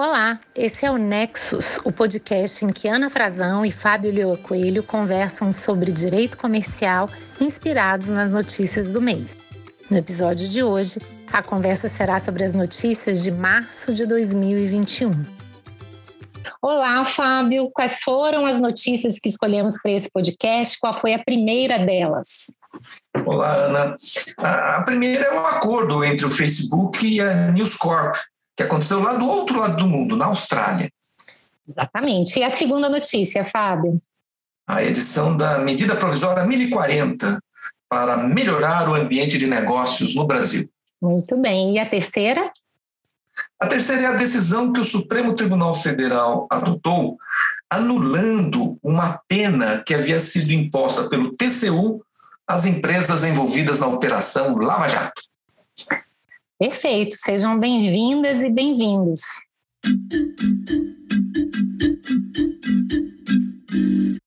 Olá, esse é o Nexus, o podcast em que Ana Frazão e Fábio Leo Coelho conversam sobre direito comercial inspirados nas notícias do mês. No episódio de hoje, a conversa será sobre as notícias de março de 2021. Olá, Fábio. Quais foram as notícias que escolhemos para esse podcast? Qual foi a primeira delas? Olá, Ana. A primeira é um acordo entre o Facebook e a News Corp, que aconteceu lá do outro lado do mundo, na Austrália. Exatamente. E a segunda notícia, Fábio? A edição da medida provisória 1040 para melhorar o ambiente de negócios no Brasil. Muito bem. E a terceira? A terceira é a decisão que o Supremo Tribunal Federal adotou, anulando uma pena que havia sido imposta pelo TCU às empresas envolvidas na operação Lava Jato. Perfeito, sejam bem-vindas e bem-vindos.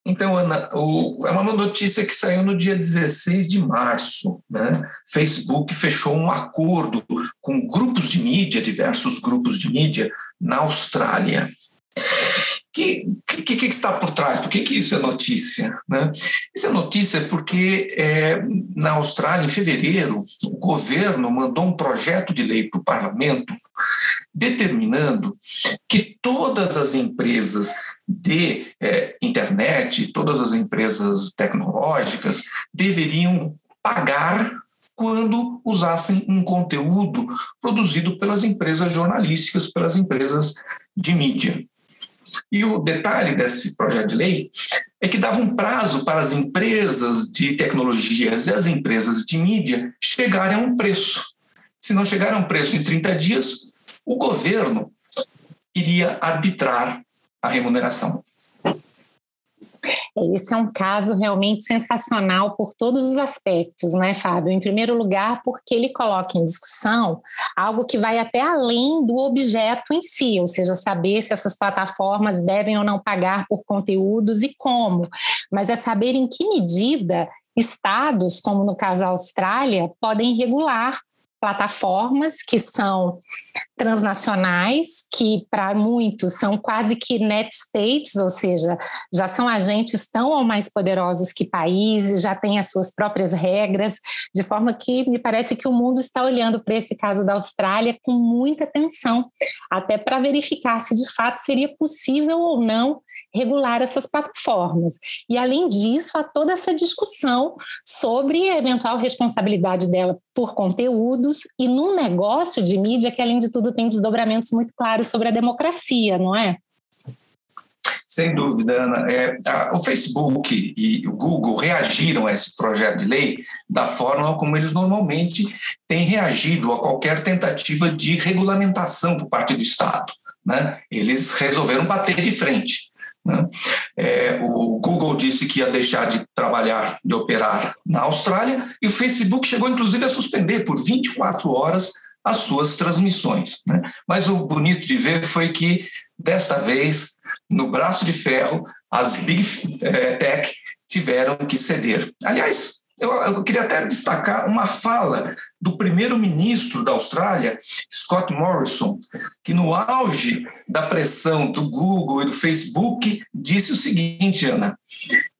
Então, Ana, o, é uma notícia que saiu no dia 16 de março. Né? Facebook fechou um acordo com grupos de mídia, diversos grupos de mídia, na Austrália que, que, que, está por trás? Por que, que isso é notícia? Né? Isso é notícia porque é, na Austrália, em fevereiro, o governo mandou um projeto de lei para o parlamento determinando que todas as empresas de é, internet, todas as empresas tecnológicas deveriam pagar quando usassem um conteúdo produzido pelas empresas jornalísticas, pelas empresas de mídia. E o detalhe desse projeto de lei é que dava um prazo para as empresas de tecnologias e as empresas de mídia chegarem a um preço. Se não chegarem a um preço em 30 dias, o governo iria arbitrar a remuneração. Esse é um caso realmente sensacional por todos os aspectos, né, Fábio? Em primeiro lugar, porque ele coloca em discussão algo que vai até além do objeto em si, ou seja, saber se essas plataformas devem ou não pagar por conteúdos e como, mas é saber em que medida estados, como no caso a Austrália, podem regular plataformas que são transnacionais, que para muitos são quase que net states, ou seja, já são agentes tão ou mais poderosos que países, já têm as suas próprias regras, de forma que me parece que o mundo está olhando para esse caso da Austrália com muita atenção, até para verificar se de fato seria possível ou não regular essas plataformas. E, além disso, há toda essa discussão sobre a eventual responsabilidade dela por conteúdos e num negócio de mídia que, além de tudo, tem desdobramentos muito claros sobre a democracia, não é? Sem dúvida, Ana. É, a, o Facebook e o Google reagiram a esse projeto de lei da forma como eles normalmente têm reagido a qualquer tentativa de regulamentação por parte do Estado. Né? Eles resolveram bater de frente. Né? É, o Google disse que ia deixar de trabalhar, de operar na Austrália, e o Facebook chegou inclusive a suspender por 24 horas as suas transmissões. Né? Mas o bonito de ver foi que, desta vez, no braço de ferro, as Big eh, Tech tiveram que ceder. Aliás, eu, eu queria até destacar uma fala do primeiro-ministro da Austrália, Scott Morrison, que no auge da pressão do Google e do Facebook disse o seguinte, Ana: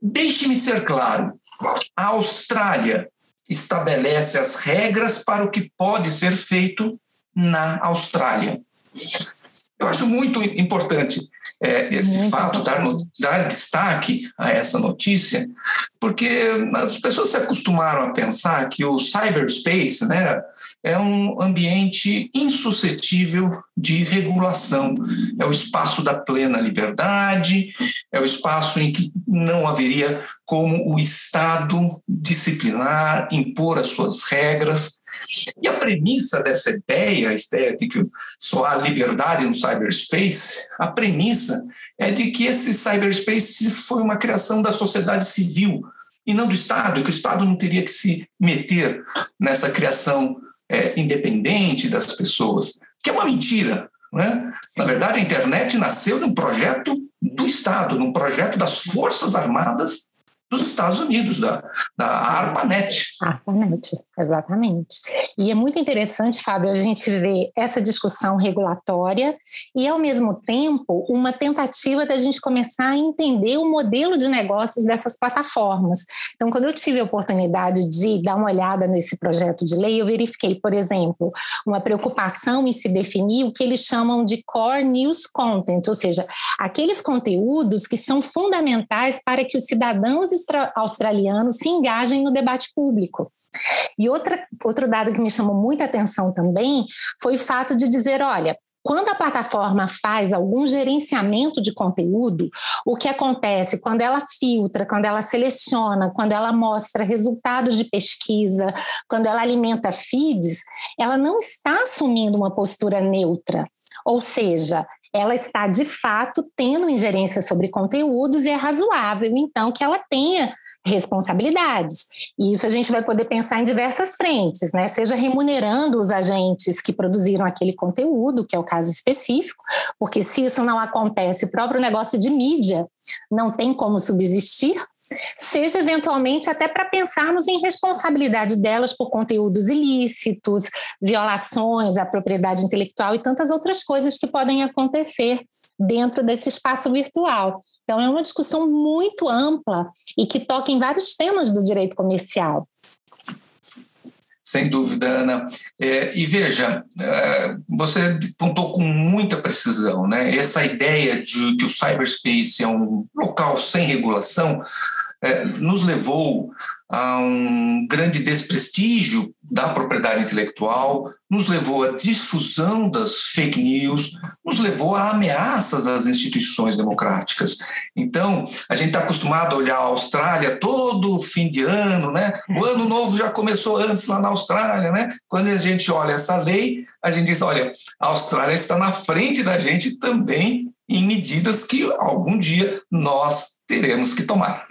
deixe-me ser claro, a Austrália estabelece as regras para o que pode ser feito na Austrália. Eu acho muito importante é, esse Muito fato, dar, dar destaque a essa notícia, porque as pessoas se acostumaram a pensar que o cyberspace né, é um ambiente insuscetível de regulação, é o espaço da plena liberdade, é o espaço em que não haveria como o Estado disciplinar, impor as suas regras. E a premissa dessa ideia, a ideia de que só há liberdade no cyberspace, a premissa é de que esse cyberspace foi uma criação da sociedade civil e não do Estado, que o Estado não teria que se meter nessa criação é, independente das pessoas, que é uma mentira. Né? Na verdade, a internet nasceu de um projeto do Estado, de um projeto das Forças Armadas dos Estados Unidos, da, da ARPANET. ARPANET, exatamente. E é muito interessante, Fábio, a gente ver essa discussão regulatória e, ao mesmo tempo, uma tentativa da gente começar a entender o modelo de negócios dessas plataformas. Então, quando eu tive a oportunidade de dar uma olhada nesse projeto de lei, eu verifiquei, por exemplo, uma preocupação em se definir o que eles chamam de core news content, ou seja, aqueles conteúdos que são fundamentais para que os cidadãos australianos se engajem no debate público. E outra, outro dado que me chamou muita atenção também foi o fato de dizer: olha, quando a plataforma faz algum gerenciamento de conteúdo, o que acontece quando ela filtra, quando ela seleciona, quando ela mostra resultados de pesquisa, quando ela alimenta feeds, ela não está assumindo uma postura neutra. Ou seja, ela está de fato tendo ingerência sobre conteúdos e é razoável, então, que ela tenha responsabilidades. E isso a gente vai poder pensar em diversas frentes, né? Seja remunerando os agentes que produziram aquele conteúdo, que é o caso específico, porque se isso não acontece, o próprio negócio de mídia não tem como subsistir, seja eventualmente até para pensarmos em responsabilidade delas por conteúdos ilícitos, violações à propriedade intelectual e tantas outras coisas que podem acontecer dentro desse espaço virtual. Então, é uma discussão muito ampla e que toca em vários temas do direito comercial. Sem dúvida, Ana. É, e veja, é, você pontou com muita precisão, né? Essa ideia de que o cyberspace é um local sem regulação é, nos levou a um grande desprestígio da propriedade intelectual, nos levou à difusão das fake news, nos levou a ameaças às instituições democráticas. Então, a gente está acostumado a olhar a Austrália todo fim de ano, né? O ano novo já começou antes lá na Austrália, né? Quando a gente olha essa lei, a gente diz, olha, a Austrália está na frente da gente também em medidas que algum dia nós teremos que tomar.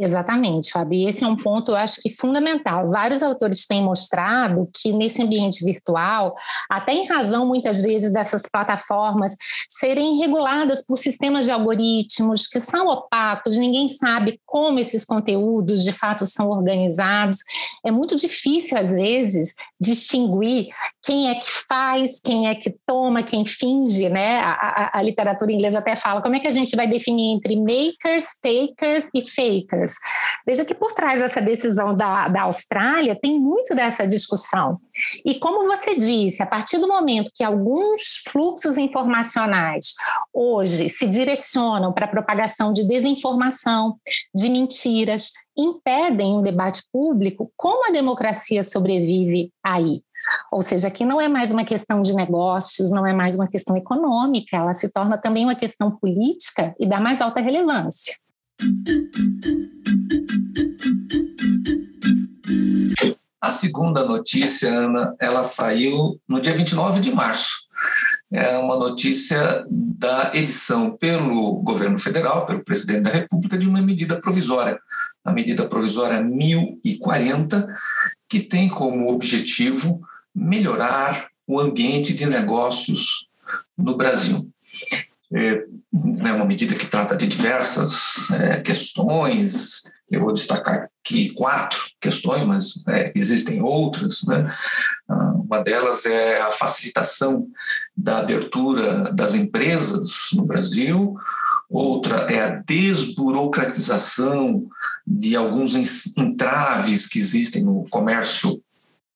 Exatamente, Fabi. Esse é um ponto, eu acho que fundamental. Vários autores têm mostrado que nesse ambiente virtual, até em razão muitas vezes dessas plataformas serem reguladas por sistemas de algoritmos que são opacos, ninguém sabe como esses conteúdos de fato são organizados. É muito difícil, às vezes, distinguir quem é que faz, quem é que toma, quem finge, né? A, a, a literatura inglesa até fala como é que a gente vai definir entre makers, takers e fakers. Veja que por trás dessa decisão da, da Austrália tem muito dessa discussão. E como você disse, a partir do momento que alguns fluxos informacionais hoje se direcionam para a propagação de desinformação, de mentiras, impedem um debate público, como a democracia sobrevive aí? Ou seja, aqui não é mais uma questão de negócios, não é mais uma questão econômica, ela se torna também uma questão política e dá mais alta relevância. A segunda notícia, Ana, ela saiu no dia 29 de março. É uma notícia da edição pelo governo federal, pelo presidente da República, de uma medida provisória, a medida provisória 1040, que tem como objetivo melhorar o ambiente de negócios no Brasil. É, é uma medida que trata de diversas é, questões. Eu vou destacar aqui quatro questões, mas é, existem outras. Né? Ah, uma delas é a facilitação da abertura das empresas no Brasil. Outra é a desburocratização de alguns entraves que existem no comércio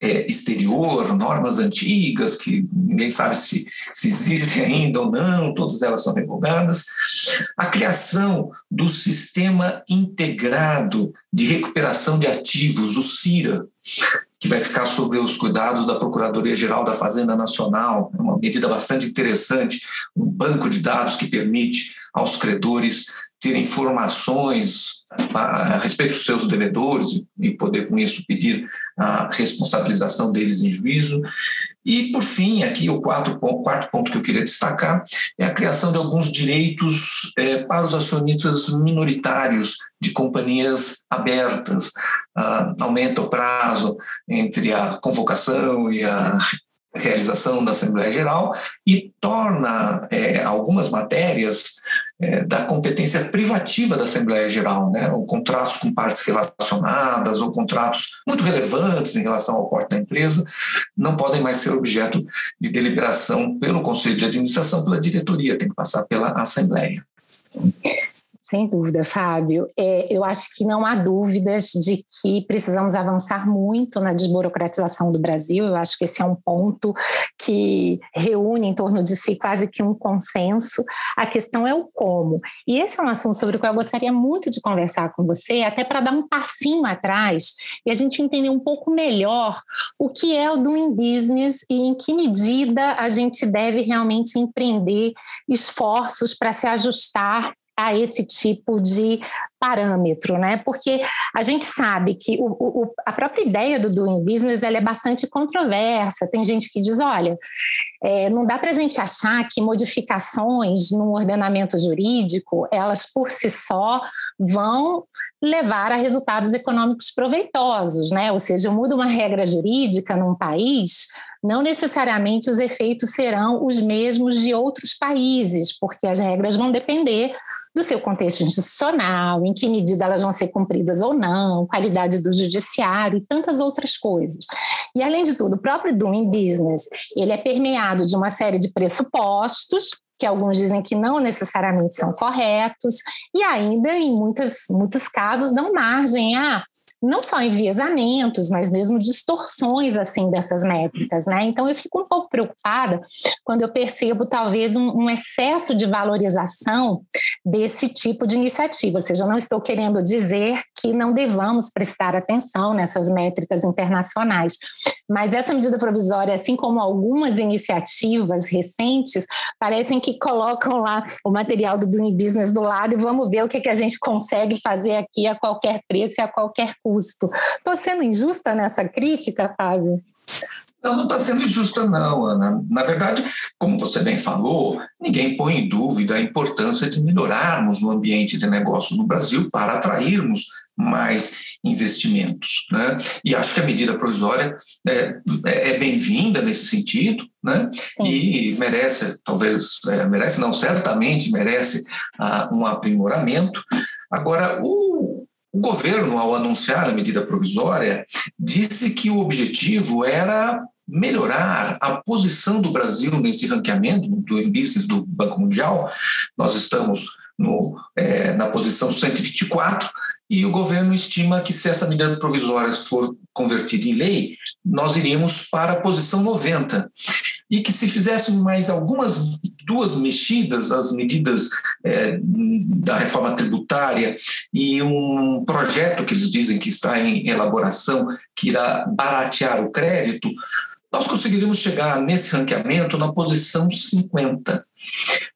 é, exterior, normas antigas que ninguém sabe se, se existem ainda ou não, todas elas são revogadas. A criação do Sistema Integrado de Recuperação de Ativos, o CIRA, que vai ficar sob os cuidados da Procuradoria-Geral da Fazenda Nacional, é uma medida bastante interessante, um banco de dados que permite aos credores ter informações a, respeito dos seus devedores e poder, com isso, pedir a responsabilização deles em juízo. E, por fim, aqui o quarto, quarto ponto que eu queria destacar é a criação de alguns direitos é, para os acionistas minoritários de companhias abertas. Ah, aumenta o prazo entre a convocação e a realização da Assembleia Geral e torna é, algumas matérias é, da competência privativa da Assembleia Geral, né? ou contratos com partes relacionadas, ou contratos muito relevantes em relação ao porte da empresa, não podem mais ser objeto de deliberação pelo Conselho de Administração, pela diretoria, tem que passar pela Assembleia. Sem dúvida, Fábio. É, eu acho que não há dúvidas de que precisamos avançar muito na desburocratização do Brasil. Eu acho que esse é um ponto que reúne em torno de si quase que um consenso. A questão é o como. E esse é um assunto sobre o qual eu gostaria muito de conversar com você, até para dar um passinho atrás e a gente entender um pouco melhor o que é o doing business e em que medida a gente deve realmente empreender esforços para se ajustar a esse tipo de parâmetro, né? Porque a gente sabe que o, o, a própria ideia do doing business ela é bastante controversa. Tem gente que diz, olha, é, não dá para a gente achar que modificações no ordenamento jurídico elas por si só vão levar a resultados econômicos proveitosos, né? Ou seja, muda uma regra jurídica num país, não necessariamente os efeitos serão os mesmos de outros países, porque as regras vão depender do seu contexto institucional, em que medida elas vão ser cumpridas ou não, qualidade do judiciário e tantas outras coisas. E além de tudo, o próprio doing business, ele é permeado de uma série de pressupostos que alguns dizem que não necessariamente são corretos, e ainda, em muitas, muitos casos, dão margem a não só enviesamentos, mas mesmo distorções assim dessas métricas, né? Então eu fico um pouco preocupada quando eu percebo talvez um, um, excesso de valorização desse tipo de iniciativa. Ou seja, não estou querendo dizer que não devamos prestar atenção nessas métricas internacionais, mas essa medida provisória, assim como algumas iniciativas recentes, parecem que colocam lá o material do Doing Business do lado e vamos ver o que, que a gente consegue fazer aqui a qualquer preço e a qualquer custo custo. Estou sendo injusta nessa crítica, Fábio? Não, não está sendo injusta, não, Ana. Na verdade, como você bem falou, ninguém põe em dúvida a importância de melhorarmos o ambiente de negócio no Brasil para atrairmos mais investimentos. Né? E acho que a medida provisória é, é, é bem-vinda nesse sentido, né? e merece, talvez, é, merece não, certamente merece uh, um aprimoramento. Agora, o, o governo, ao anunciar a medida provisória, disse que o objetivo era melhorar a posição do Brasil nesse ranqueamento do índice do Banco Mundial. Nós estamos no, é, na posição 124 e o governo estima que se essa medida provisória for convertida em lei, nós iríamos para a posição 90 e que se fizéssemos mais algumas duas mexidas, as medidas é, da reforma tributária e um projeto que eles dizem que está em elaboração, que irá baratear o crédito, nós conseguiríamos chegar nesse ranqueamento na posição 50.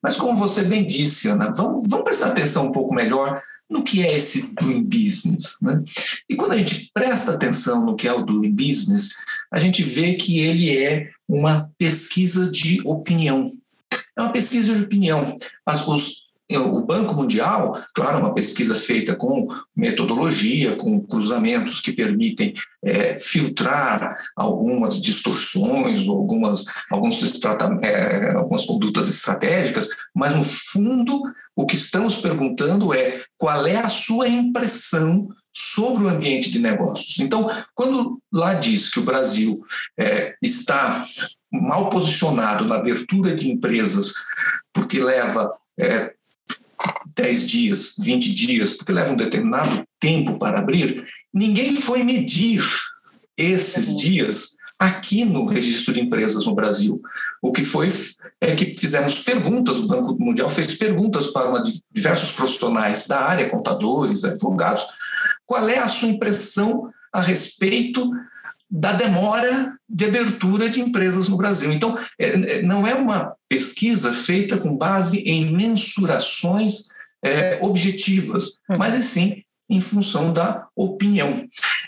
Mas como você bem disse, Ana, vamos, vamos prestar atenção um pouco melhor no que é esse doing business. Né? E quando a gente presta atenção no que é o doing business, a gente vê que ele é uma pesquisa de opinião. É uma pesquisa de opinião. Mas os o Banco Mundial, claro, uma pesquisa feita com metodologia, com cruzamentos que permitem é, filtrar algumas distorções, algumas, alguns é, algumas condutas estratégicas, mas no fundo o que estamos perguntando é qual é a sua impressão sobre o ambiente de negócios. Então, quando lá diz que o Brasil é, está mal posicionado na abertura de empresas, porque leva é, 10 dias, 20 dias, porque leva um determinado tempo para abrir, ninguém foi medir esses uhum. dias aqui no registro de empresas no Brasil. O que foi é que fizemos perguntas, o Banco Mundial fez perguntas para uma, diversos profissionais da área, contadores, advogados, qual é a sua impressão a respeito da demora de abertura de empresas no Brasil. Então, é, é não é uma pesquisa feita com base em mensurações é, objetivas, uhum. mas sim em função da opinião.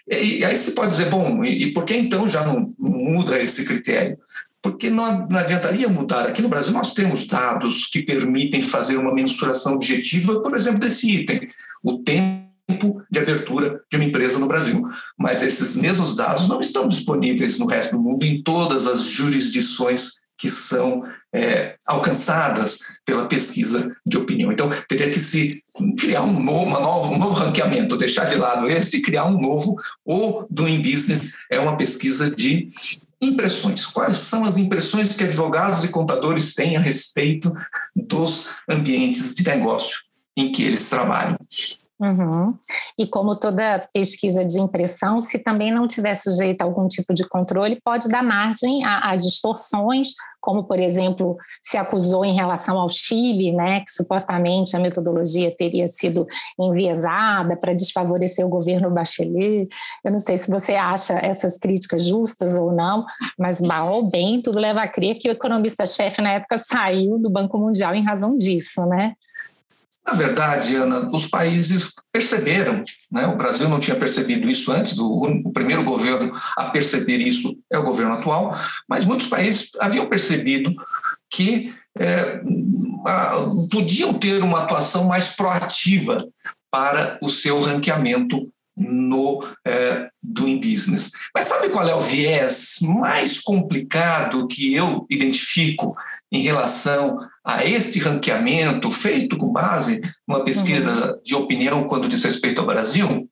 E, aí se pode dizer, bom, e, e por que então já não, não muda esse critério? Porque não, não adiantaria mudar. Aqui no Brasil nós temos dados que permitem fazer uma mensuração objetiva, por exemplo, desse item. O tempo de abertura de uma empresa no Brasil. Mas esses mesmos dados não estão disponíveis no resto do mundo, em todas as jurisdições que são é, alcançadas pela pesquisa de opinião. Então, teria que se criar um novo, uma nova, um novo ranqueamento, deixar de lado este e criar um novo. O Doing Business é uma pesquisa de impressões. Quais são as impressões que advogados e contadores têm a respeito dos ambientes de negócio em que eles trabalham? Uhum. E como toda pesquisa de impressão, se também não tiver sujeito a algum tipo de controle, pode dar margem a, a, distorções, como, por exemplo, se acusou em relação ao Chile, né, que supostamente a metodologia teria sido enviesada para desfavorecer o governo Bachelet. Eu não sei se você acha essas críticas justas ou não, mas mal ou bem, tudo leva a crer que o economista-chefe na época saiu do Banco Mundial em razão disso, né? Na verdade, Ana, os países perceberam, né? o Brasil não tinha percebido isso antes, o, o, primeiro governo a perceber isso é o governo atual, mas muitos países haviam percebido que é, podiam ter uma atuação mais proativa para o seu ranqueamento no é, Doing Business. Mas sabe qual é o viés mais complicado que eu identifico em relação a este ranqueamento feito com base numa pesquisa uhum. de opinião quando diz respeito ao Brasil,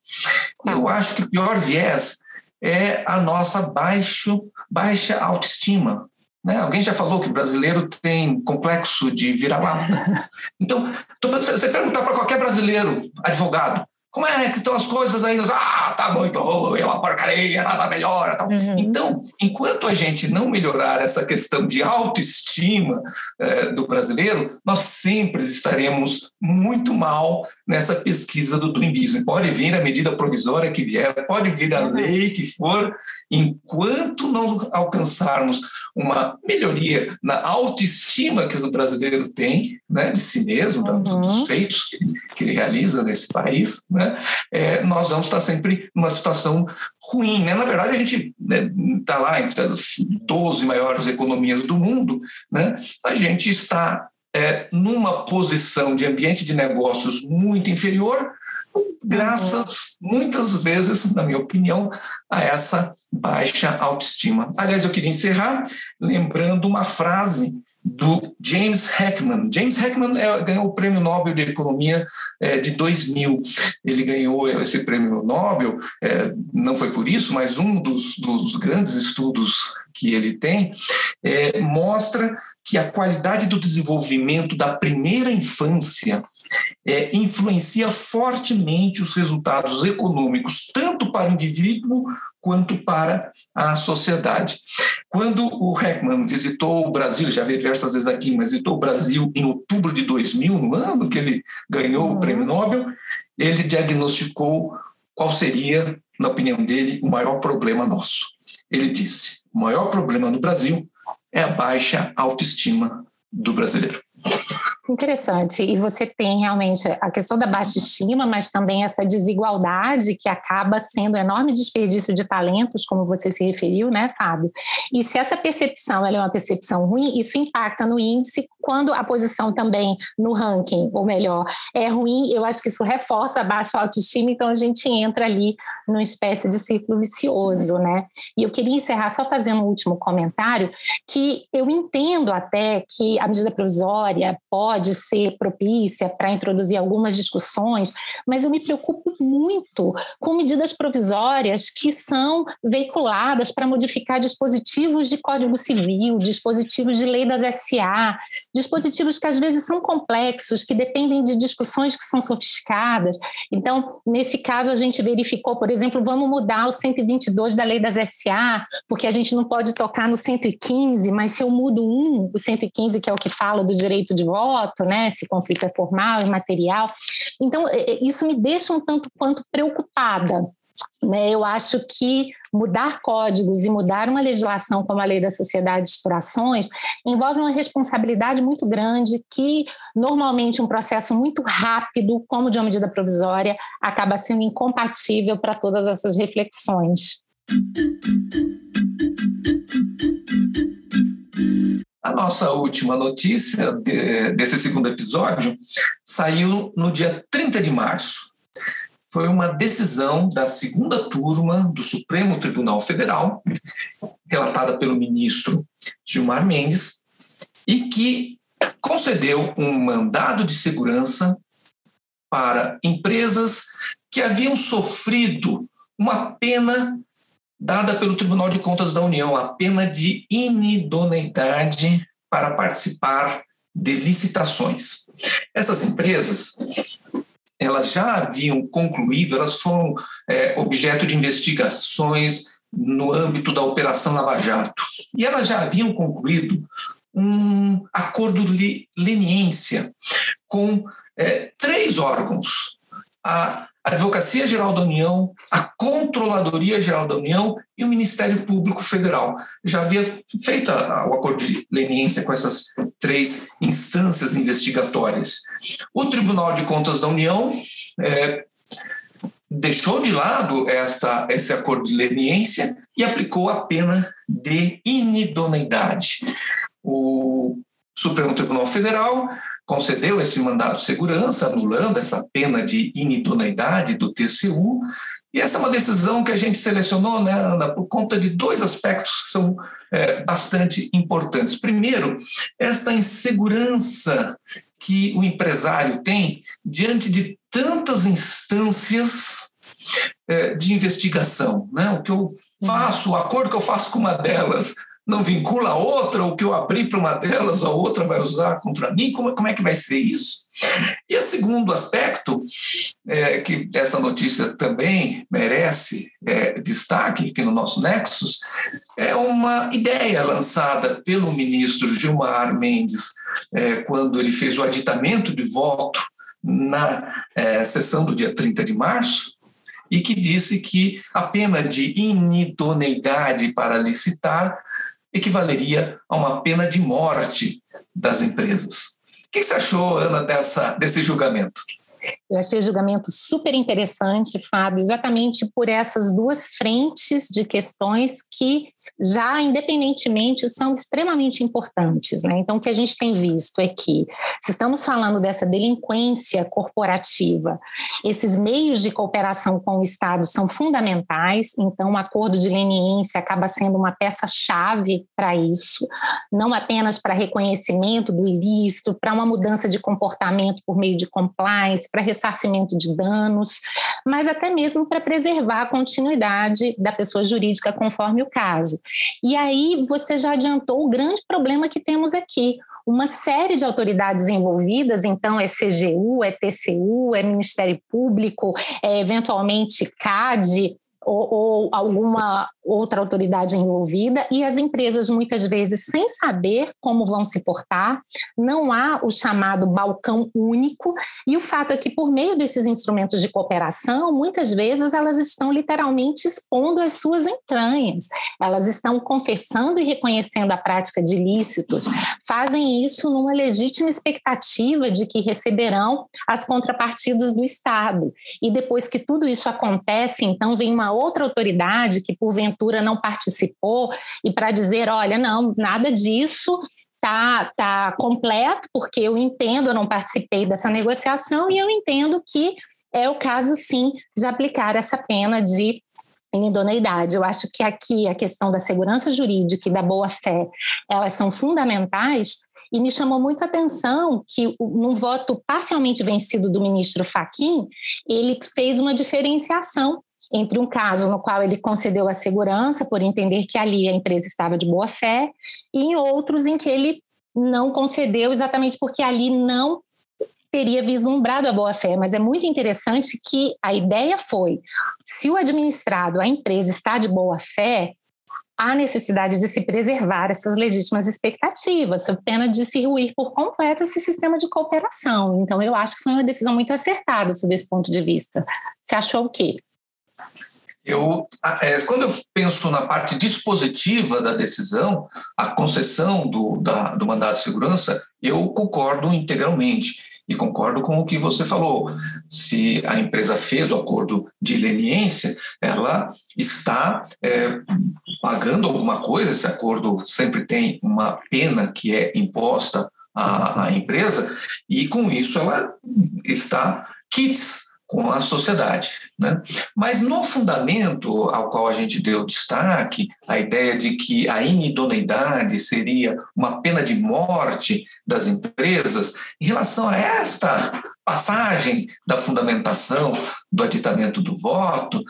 tá. eu acho que o pior viés é a nossa baixo, baixa autoestima. Né? Alguém já falou que o brasileiro tem complexo de vira-lata. Então, você perguntar para qualquer brasileiro, advogado, como é que estão as coisas aí? Ah, tá muito ruim, é uma porcaria, nada melhora. Uhum. Então, enquanto a gente não melhorar essa questão de autoestima eh, do brasileiro, nós sempre estaremos muito mal nessa pesquisa do Business. Pode vir a medida provisória que vier, pode vir a uhum. lei que for, enquanto não alcançarmos uma melhoria na autoestima que o brasileiro tem né, de si mesmo, uhum. dos feitos que, que, ele realiza nesse país, né, é, nós vamos estar sempre numa situação ruim. Né? Na verdade, a gente está né, tá lá entre as 12 maiores economias do mundo, né, a gente está é, numa posição de ambiente de negócios muito inferior, graças, muitas vezes, na minha opinião, a essa baixa autoestima. Aliás, eu queria encerrar lembrando uma frase do James Heckman. James Heckman é, ganhou o Prêmio Nobel de Economia é, de 2000. Ele ganhou esse Prêmio Nobel, é, não foi por isso, mas um dos, dos grandes estudos que ele tem é, mostra que a qualidade do desenvolvimento da primeira infância é, influencia fortemente os resultados econômicos, tanto para o indivíduo quanto para a sociedade. Quando o Heckman visitou o Brasil, já veio diversas vezes aqui, mas visitou o Brasil em outubro de 2000, no ano que ele ganhou o prêmio Nobel, ele diagnosticou qual seria, na opinião dele, o maior problema nosso. Ele disse: o maior problema no Brasil é a baixa autoestima do brasileiro. Interessante. E você tem realmente a questão da baixa estima, mas também essa desigualdade que acaba sendo um enorme desperdício de talentos, como você se referiu, né, Fábio? E se essa percepção é uma percepção ruim, isso impacta no índice quando a posição também no ranking, ou melhor, é ruim, eu acho que isso reforça a baixa autoestima, então a gente entra ali numa espécie de círculo vicioso, né? E eu queria encerrar só fazendo um último comentário, que eu entendo até que a medida provisória pode pode ser propícia para introduzir algumas discussões, mas eu me preocupo muito com medidas provisórias que são veiculadas para modificar dispositivos de Código Civil, dispositivos de lei das SA, dispositivos que às vezes são complexos, que dependem de discussões que são sofisticadas. Então, nesse caso, a gente verificou, por exemplo, vamos mudar o 122 da lei das SA, porque a gente não pode tocar no 115, mas se eu mudo um, o 115, que é o que fala do direito de voto, voto, né? Se conflito é formal, imaterial. Então, é, é, isso me deixa um tanto quanto preocupada. Né? Eu acho que mudar códigos e mudar uma legislação como a Lei das Sociedades por Ações envolve uma responsabilidade muito grande que, normalmente, um processo muito rápido, como de uma medida provisória, acaba sendo incompatível para todas essas reflexões. A nossa última notícia de, desse segundo episódio saiu no dia 30 de março. foi uma decisão da segunda turma do Supremo Tribunal Federal, relatada pelo ministro Gilmar Mendes, e que concedeu um mandado de segurança para empresas que haviam sofrido uma pena dada pelo Tribunal de Contas da União, a pena de inidoneidade para participar de licitações. Essas empresas, elas já haviam concluído, elas foram é, objeto de investigações no âmbito da Operação Lava Jato, e elas já haviam concluído um acordo de leniência com é, três órgãos: a Advocacia Geral da União, a Controladoria Geral da União e o Ministério Público Federal. Já havia feito o acordo de leniência com essas três instâncias investigatórias. O Tribunal de Contas da União é, deixou de lado esta, esse acordo de leniência e aplicou a pena de inidoneidade. O Supremo Tribunal Federal concedeu esse mandado de segurança, anulando essa pena de inidoneidade do TCU. E essa é uma decisão que a gente selecionou, né, Ana, por conta de dois aspectos que são é, bastante importantes. Primeiro, esta insegurança que o empresário tem diante de tantas instâncias é, de investigação. Né? O que eu faço, o acordo que eu faço com uma delas não vincula a outra, o que eu abri para uma delas, a outra vai usar contra mim? Como, como é que vai ser isso? E o segundo aspecto, é, que essa notícia também merece é, destaque aqui no nosso Nexus, é uma ideia lançada pelo ministro Gilmar Mendes é, quando ele fez o aditamento de voto na é, sessão do dia 30 de março, e que disse que a pena de inidoneidade para licitar equivaleria a uma pena de morte das empresas. O que você achou, Ana, dessa, desse julgamento? Eu achei o julgamento super interessante, Fábio, exatamente por essas duas frentes de questões que já independentemente são extremamente importantes. Né? Então, o que a gente tem visto é que, se estamos falando dessa delinquência corporativa, esses meios de cooperação com o Estado são fundamentais, então, o acordo de leniência acaba sendo uma peça-chave para isso, não apenas para reconhecimento do ilícito, para uma mudança de comportamento por meio de compliance, para ressarcimento de danos, mas até mesmo para preservar a continuidade da pessoa jurídica conforme o caso. E aí você já adiantou o grande problema que temos aqui. Uma série de autoridades envolvidas, então é CGU, é TCU, é Ministério Público, é eventualmente CAD, ou, ou, alguma outra autoridade envolvida e as empresas muitas vezes sem saber como vão se portar, não há o chamado balcão único e o fato é que por meio desses instrumentos de cooperação, muitas vezes elas estão literalmente expondo as suas entranhas, elas estão confessando e reconhecendo a prática de ilícitos, fazem isso numa legítima expectativa de que receberão as contrapartidas do Estado. E depois que tudo isso acontece, então vem uma outra autoridade que porventura não participou e para dizer, olha, não, nada disso tá, tá completo, porque eu entendo, eu não participei dessa negociação e eu entendo que é o caso sim de aplicar essa pena de inidoneidade. Eu acho que aqui a questão da segurança jurídica e da boa-fé, elas são fundamentais, e me chamou muito a atenção que, no voto parcialmente vencido do ministro Faquim, ele fez uma diferenciação entre um caso no qual ele concedeu a segurança por entender que ali a empresa estava de boa fé e em outros em que ele não concedeu exatamente porque ali não teria vislumbrado a boa fé, mas é muito interessante que a ideia foi: se o administrado, a empresa está de boa fé, há necessidade de se preservar essas legítimas expectativas, sob pena de se ruir por completo esse sistema de cooperação. Então, eu acho que foi uma decisão muito acertada sob esse ponto de vista. Você achou o quê? Eu, é, quando eu penso na parte dispositiva da decisão, a concessão do, da, do mandato de segurança, eu concordo integralmente. E concordo com o que você falou. Se a empresa fez o acordo de leniência, ela está é, pagando alguma coisa. Esse acordo sempre tem uma pena que é imposta à, à empresa, e com isso ela está kits com a sociedade. Né? Mas no fundamento ao qual a gente deu destaque, a ideia de que a inidoneidade seria uma pena de morte das empresas, em relação a esta passagem da fundamentação do aditamento do voto,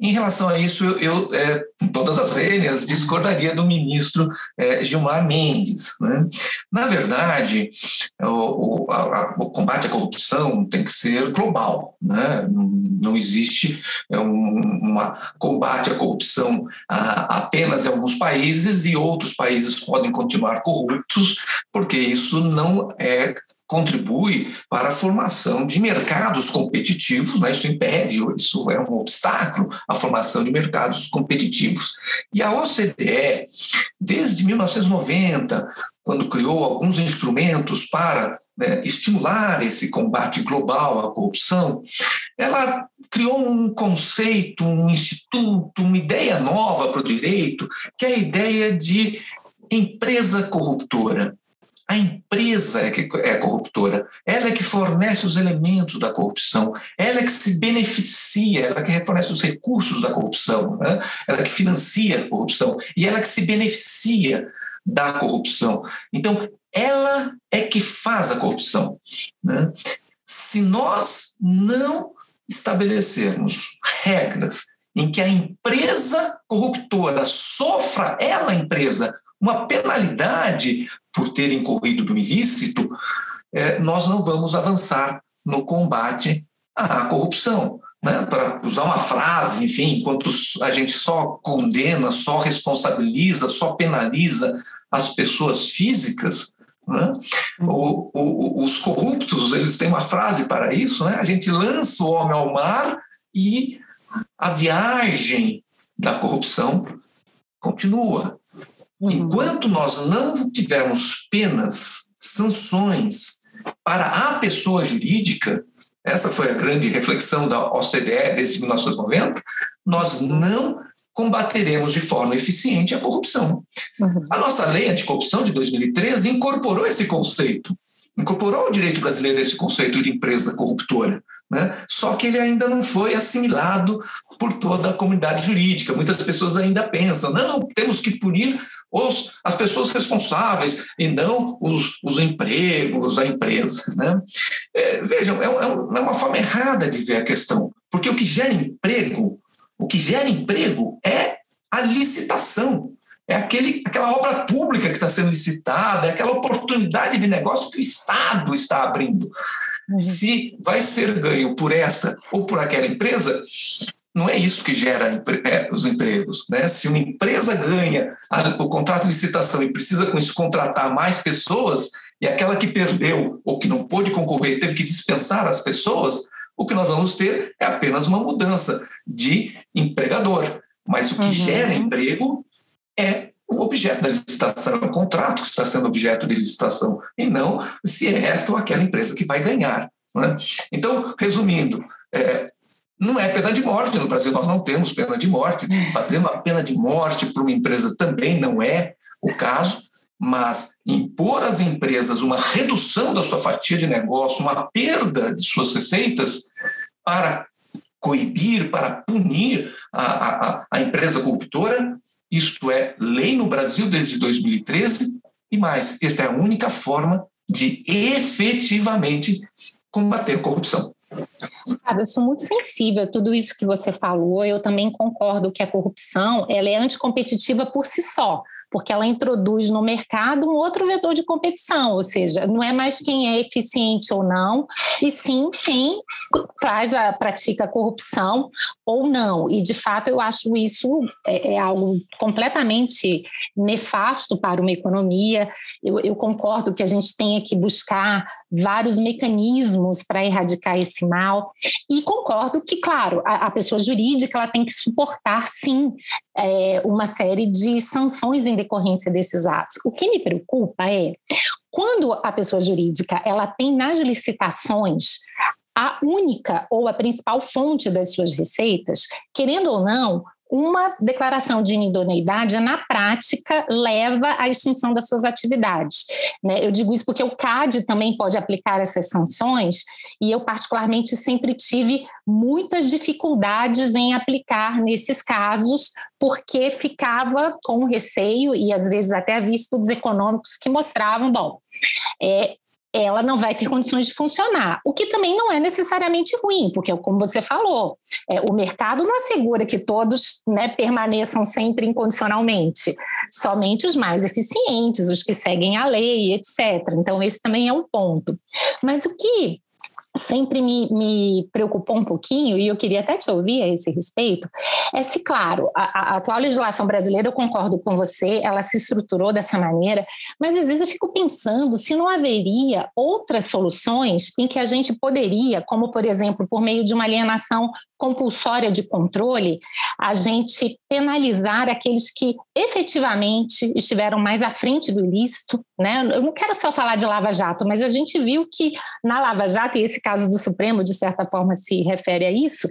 em relação a isso, eu, é, com todas as lenhas, discordaria do ministro é, Gilmar Mendes. Né? Na verdade, o, o, a, o, combate à corrupção tem que ser global. Né? Não existe é, um uma combate à corrupção a, apenas em alguns países e outros países podem continuar corruptos, porque isso não é contribui para a formação de mercados competitivos, né? isso impede, isso é um obstáculo à formação de mercados competitivos. E a OCDE, desde 1990, quando criou alguns instrumentos para né, estimular esse combate global à corrupção, ela criou um conceito, um instituto, uma ideia nova para o direito, que é a ideia de empresa corruptora. A empresa é que é corruptora, ela é que fornece os elementos da corrupção, ela é que se beneficia, ela é que fornece os recursos da corrupção, né? ela é que financia a corrupção e ela é que se beneficia da corrupção. Então, ela é que faz a corrupção. Né? Se nós não estabelecermos regras em que a empresa corruptora sofra, ela, empresa, uma penalidade por ter incorrido no ilícito, é, nós não vamos avançar no combate à corrupção. Né? Para usar uma frase, enfim, enquanto a gente só condena, só responsabiliza, só penaliza as pessoas físicas, né? O, o, os corruptos eles têm uma frase para isso, né? a gente lança o homem ao mar e a viagem da corrupção continua. Uhum. Enquanto nós não tivermos penas, sanções para a pessoa jurídica, essa foi a grande reflexão da OCDE desde 1990, nós não combateremos de forma eficiente a corrupção. Uhum. A nossa lei anticorrupção de 2013 incorporou esse conceito, incorporou o direito brasileiro esse conceito de empresa corruptora. Né? Só que ele ainda não foi assimilado por toda a comunidade jurídica. Muitas pessoas ainda pensam, não, temos que punir os, as pessoas responsáveis e não os, os empregos, a empresa. Né? É, vejam, é, é, é uma forma errada de ver a questão, porque o que gera emprego, o que gera emprego é a licitação. É aquele, aquela obra pública que está sendo licitada, é aquela oportunidade de negócio que o Estado está abrindo. Uhum. Se vai ser ganho por esta ou por aquela empresa, não é isso que gera é, os empregos. Né? Se uma empresa ganha o contrato de licitação e precisa com isso contratar mais pessoas, e aquela que perdeu ou que não pôde concorrer teve que dispensar as pessoas, o que nós vamos ter é apenas uma mudança de empregador. Mas o que uhum. gera emprego é o objeto da licitação, o contrato que está sendo objeto de licitação, e não se é esta ou aquela empresa que vai ganhar. Né? Então, resumindo, é, não é pena de morte. No Brasil, nós não temos pena de morte. Fazer uma pena de morte para uma empresa também não é o caso, mas impor às empresas uma redução da sua fatia de negócio, uma perda de suas receitas para coibir, para punir a, a, a empresa corruptora, isto é lei no Brasil desde 2013 e mais, esta é a única forma de efetivamente combater a corrupção. Sabe, eu sou muito sensível a tudo isso que você falou. Eu também concordo que a corrupção ela é anticompetitiva por si só porque ela introduz no mercado um outro vetor de competição, ou seja, não é mais quem é eficiente ou não, e sim quem faz a pratica a corrupção ou não. E de fato eu acho isso é, é algo completamente nefasto para uma economia. Eu, eu concordo que a gente tenha que buscar vários mecanismos para erradicar esse mal e concordo que, claro, a, a pessoa jurídica ela tem que suportar sim é, uma série de sanções decorrência desses atos. O que me preocupa é quando a pessoa jurídica ela tem nas licitações a única ou a principal fonte das suas receitas, querendo ou não, uma declaração de inidoneidade, na prática, leva à extinção das suas atividades. Né? Eu digo isso porque o CAD também pode aplicar essas sanções, e eu, particularmente, sempre tive muitas dificuldades em aplicar nesses casos, porque ficava com receio, e às vezes até havia econômicos que mostravam: bom, é, ela não vai ter condições de funcionar. O que também não é necessariamente ruim, porque, como você falou, é, o mercado não assegura que todos né, permaneçam sempre incondicionalmente, somente os mais eficientes, os que seguem a lei, etc. Então, esse também é um ponto. Mas o que sempre me, me, preocupou um pouquinho, e eu queria até te ouvir a esse respeito, é se, claro, a, a, atual legislação brasileira, eu concordo com você, ela se estruturou dessa maneira, mas às vezes eu fico pensando se não haveria outras soluções em que a gente poderia, como por exemplo, por meio de uma alienação compulsória de controle, a gente penalizar aqueles que efetivamente estiveram mais à frente do ilícito. Né? Eu não quero só falar de Lava Jato, mas a gente viu que na Lava Jato, e esse caso do Supremo, de certa forma, se refere a isso,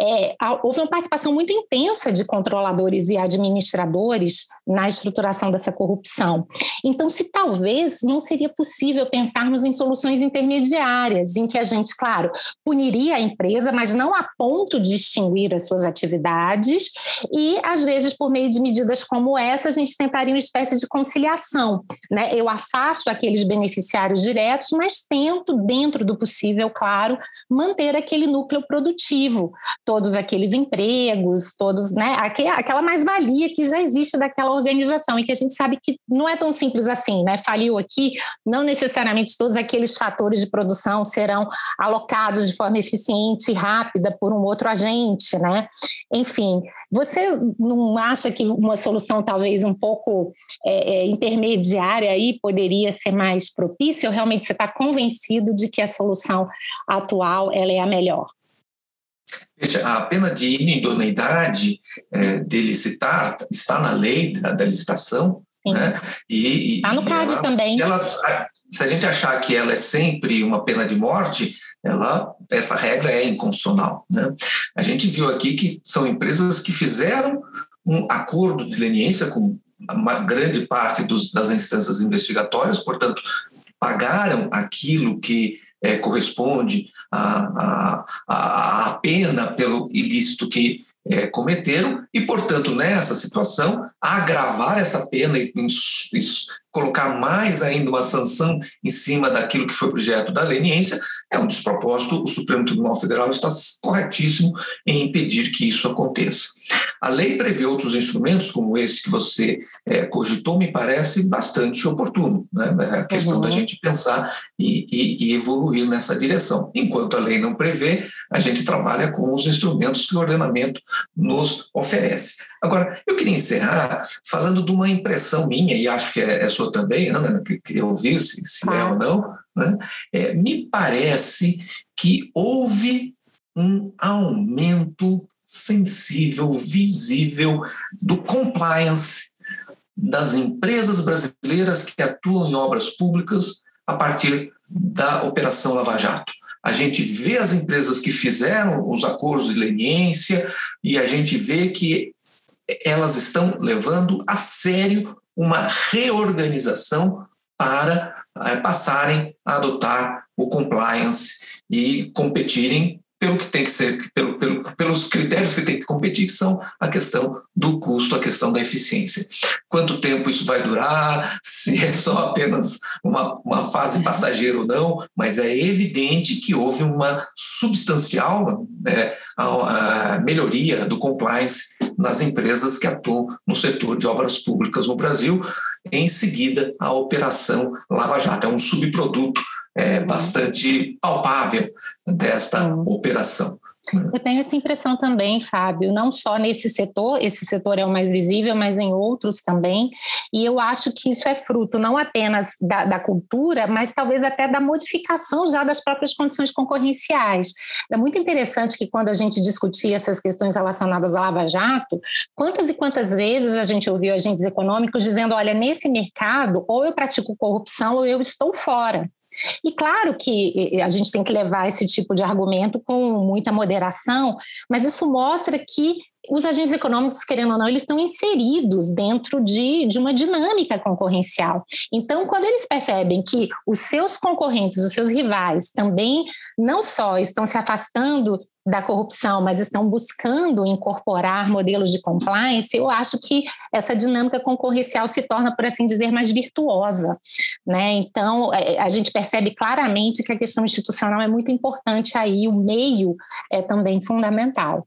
é, houve uma participação muito intensa de controladores e administradores na estruturação dessa corrupção. Então, se talvez não seria possível pensarmos em soluções intermediárias, em que a gente, claro, puniria a empresa, mas não a de extinguir as suas atividades, e às vezes, por meio de medidas como essa, a gente tentaria uma espécie de conciliação. Né? Eu afasto aqueles beneficiários diretos, mas tento, dentro do possível, claro, manter aquele núcleo produtivo, todos aqueles empregos, todos, né, aquela mais-valia que já existe daquela organização e que a gente sabe que não é tão simples assim, né? Faliu aqui, não necessariamente todos aqueles fatores de produção serão alocados de forma eficiente e rápida por um outro agente, né? Enfim, você não acha que uma solução talvez um pouco é, é, intermediária aí poderia ser mais propícia ou realmente você está convencido de que a solução atual ela é a melhor? Veja, a pena de inidoneidade é, de licitar está na lei da, da licitação, Sim. né? E está no CAD também. Ela, se a gente achar que ela é sempre uma pena de morte, ela, essa regra é inconstitucional. Né? A gente viu aqui que são empresas que fizeram um acordo de leniência com uma grande parte dos, das instâncias investigatórias, portanto, pagaram aquilo que é, corresponde à, à, à pena pelo ilícito que é, cometeram e, portanto, nessa situação, agravar essa pena e, colocar mais ainda uma sanção em cima daquilo que foi objeto da leniência é um despropósito. O Supremo Tribunal Federal está corretíssimo em impedir que isso aconteça. A lei prevê outros instrumentos, como esse que você é, cogitou, me parece bastante oportuno. Né? É a questão uhum. da gente pensar e, e, e evoluir nessa direção. Enquanto a lei não prevê, a gente trabalha com os instrumentos que o ordenamento nos oferece. Agora, eu queria encerrar falando de uma impressão minha, e acho que é, é sua também, Ana, que queria ouvir se, se é ou não. Né? É, me parece que houve um aumento sensível, visível do compliance das empresas brasileiras que atuam em obras públicas a partir da Operação Lava Jato. A gente vê as empresas que fizeram os acordos de leniência e a gente vê que elas estão levando a sério uma reorganização para é, passarem a adotar o compliance e competirem pelo que tem que ser, pelo, pelo, pelos critérios que tem que competir, que são a questão do custo, a questão da eficiência. Quanto tempo isso vai durar, se é só apenas uma, uma fase passageira ou não, mas é evidente que houve uma substancial né, a, a melhoria do compliance nas empresas que atuam no setor de obras públicas no Brasil. Em seguida, a operação Lava Jato é um subproduto é, bastante palpável desta operação. Eu tenho essa impressão também, Fábio, não só nesse setor, esse setor é o mais visível, mas em outros também. E eu acho que isso é fruto não apenas da, da cultura, mas talvez até da modificação já das próprias condições concorrenciais. É muito interessante que quando a gente discutia essas questões relacionadas à Lava Jato, quantas e quantas vezes a gente ouviu agentes econômicos dizendo: olha, nesse mercado, ou eu pratico corrupção ou eu estou fora. E claro que a gente tem que levar esse tipo de argumento com muita moderação, mas isso mostra que os agentes econômicos, querendo ou não, eles estão inseridos dentro de, de uma dinâmica concorrencial. Então, quando eles percebem que os seus concorrentes, os seus rivais, também não só estão se afastando da corrupção, mas estão buscando incorporar modelos de compliance, eu acho que essa dinâmica concorrencial se torna, por assim dizer, mais virtuosa. Né? Então, é, a gente percebe claramente que a questão institucional é muito importante aí, o meio é também fundamental.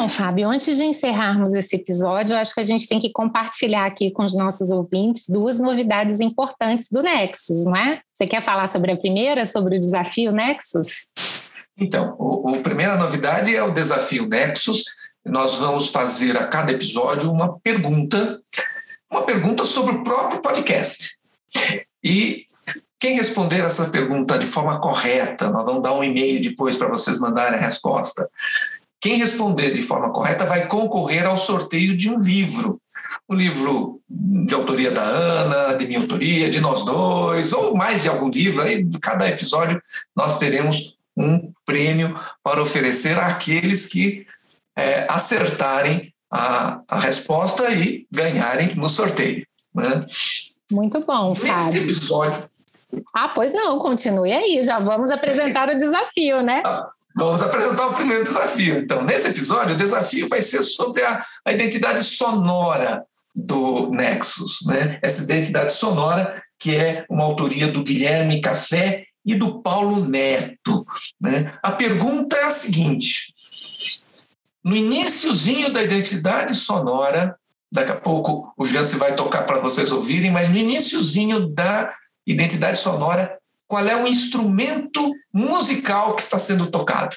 Bom, Fábio, antes de encerrarmos esse episódio, eu acho que a gente tem que compartilhar aqui com os nossos ouvintes duas novidades importantes do Nexus, não é? Você quer falar sobre a primeira, sobre o desafio Nexus? Então, a primeira novidade é o desafio Nexus. Nós vamos fazer a cada episódio uma pergunta, uma pergunta sobre o próprio podcast. E quem responder essa pergunta de forma correta, nós vamos dar um e-mail depois para vocês mandarem a resposta. Quem responder de forma correta vai concorrer ao sorteio de um livro. Um livro de autoria da Ana, de minha autoria, de nós dois, ou mais de algum livro. Aí, cada episódio, nós teremos um prêmio para oferecer àqueles que é, acertarem a, a resposta e ganharem no sorteio. Né? Muito bom, Fábio. Neste episódio. Ah, pois não, continue aí, já vamos apresentar o desafio, né? Vamos apresentar o primeiro desafio. Então, nesse episódio, o desafio vai ser sobre a, a identidade sonora do Nexus, né? Essa identidade sonora que é uma autoria do Guilherme Café e do Paulo Neto. Né? A pergunta é a seguinte: no iníciozinho da identidade sonora, daqui a pouco o Jance vai tocar para vocês ouvirem, mas no iníciozinho da identidade sonora, qual é o instrumento musical que está sendo tocado.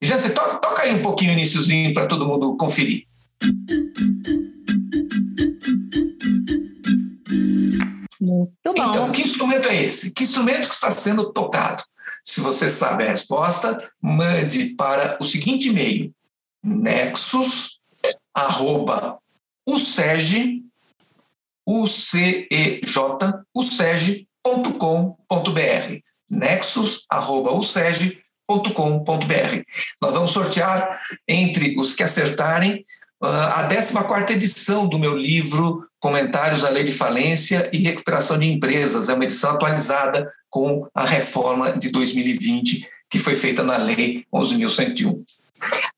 Já você toca, toca aí um pouquinho o iníciozinho para todo mundo conferir. Muito bom. Então, que instrumento é esse? Que instrumento que está sendo tocado? Se você sabe a resposta, mande para o seguinte e-mail: nexus arroba nexus.com.br nexus.uceg.com.br. Nós vamos sortear entre os que acertarem ah, a 14 edição do meu livro Comentários à Lei de Falência e Recuperação de Empresas. É uma edição atualizada com a reforma de 2020 que foi feita na Lei 11.101.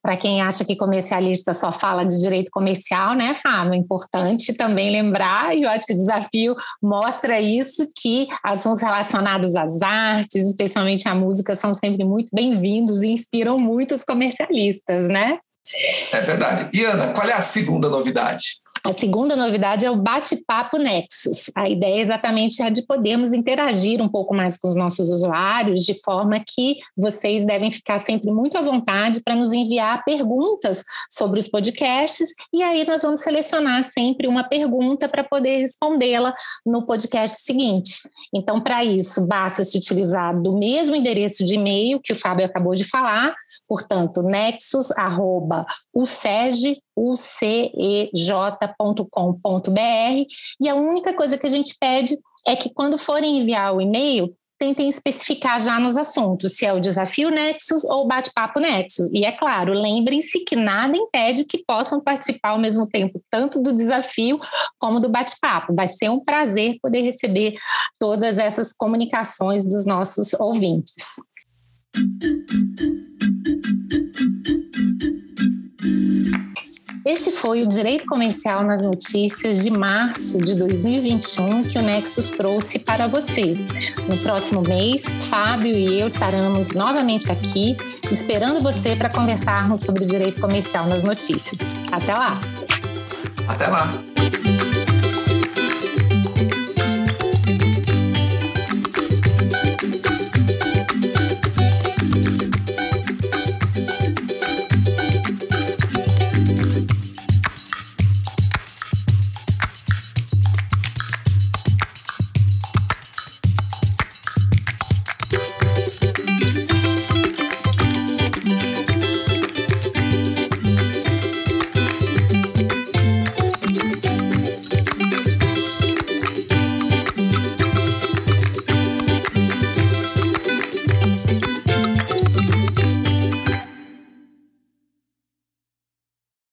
Para quem acha que comercialista só fala de direito comercial, né, Fábio? É importante também lembrar, e eu acho que o desafio mostra isso, que assuntos relacionados às artes, especialmente à música, são sempre muito bem-vindos e inspiram muito os comercialistas, né? É verdade. E Ana, qual é a segunda novidade? A segunda novidade é o bate-papo Nexus. A ideia é exatamente a de podermos interagir um pouco mais com os nossos usuários, de forma que vocês devem ficar sempre muito à vontade para nos enviar perguntas sobre os podcasts, e aí nós vamos selecionar sempre uma pergunta para poder respondê-la no podcast seguinte. Então, para isso, basta se utilizar do mesmo endereço de e-mail que o Fábio acabou de falar, portanto, nexus.uceg ucej.com.br e a única coisa que a gente pede é que quando forem enviar o e-mail, tentem especificar já nos assuntos, se é o desafio Nexus ou o bate-papo Nexus. E é claro, lembrem-se que nada impede que possam participar ao mesmo tempo, tanto do desafio como do bate-papo. Vai ser um prazer poder receber todas essas comunicações dos nossos ouvintes. Este foi o Direito Comercial nas Notícias de março de 2021 que o Nexus trouxe para você. No próximo mês, Fábio e eu estaremos novamente aqui, esperando você para conversarmos sobre o direito comercial nas notícias. Até lá! Até lá!